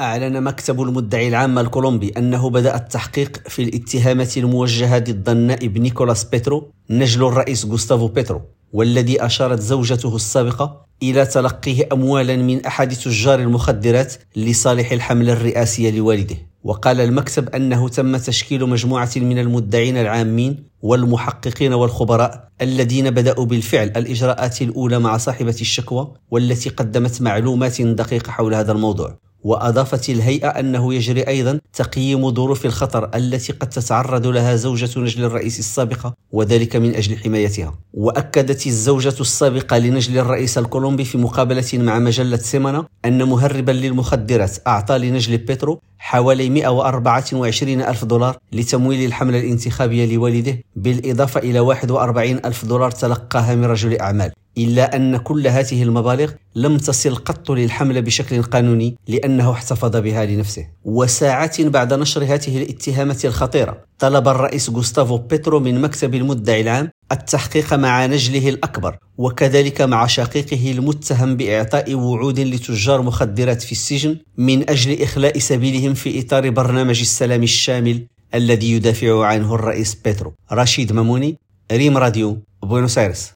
أعلن مكتب المدعي العام الكولومبي أنه بدأ التحقيق في الاتهامات الموجهة ضد النائب نيكولاس بيترو نجل الرئيس غوستافو بيترو والذي أشارت زوجته السابقة إلى تلقيه أموالا من أحد تجار المخدرات لصالح الحملة الرئاسية لوالده. وقال المكتب أنه تم تشكيل مجموعة من المدعين العامين والمحققين والخبراء الذين بدأوا بالفعل الإجراءات الأولى مع صاحبة الشكوى والتي قدمت معلومات دقيقة حول هذا الموضوع. وأضافت الهيئة أنه يجري أيضا تقييم ظروف الخطر التي قد تتعرض لها زوجة نجل الرئيس السابقة وذلك من أجل حمايتها. وأكدت الزوجة السابقة لنجل الرئيس الكولومبي في مقابلة مع مجلة سيمانا أن مهربا للمخدرات أعطى لنجل بيترو حوالي 124 ألف دولار لتمويل الحملة الانتخابية لوالده بالإضافة إلى 41 ألف دولار تلقاها من رجل أعمال. إلا أن كل هذه المبالغ لم تصل قط للحملة بشكل قانوني لأنه احتفظ بها لنفسه. وساعات بعد نشر هذه الاتهامات الخطيرة طلب الرئيس غوستافو بيترو من مكتب المدعي العام التحقيق مع نجله الأكبر وكذلك مع شقيقه المتهم بإعطاء وعود لتجار مخدرات في السجن من أجل إخلاء سبيلهم في إطار برنامج السلام الشامل الذي يدافع عنه الرئيس بيترو. رشيد ماموني ريم راديو بوينوس آيرس.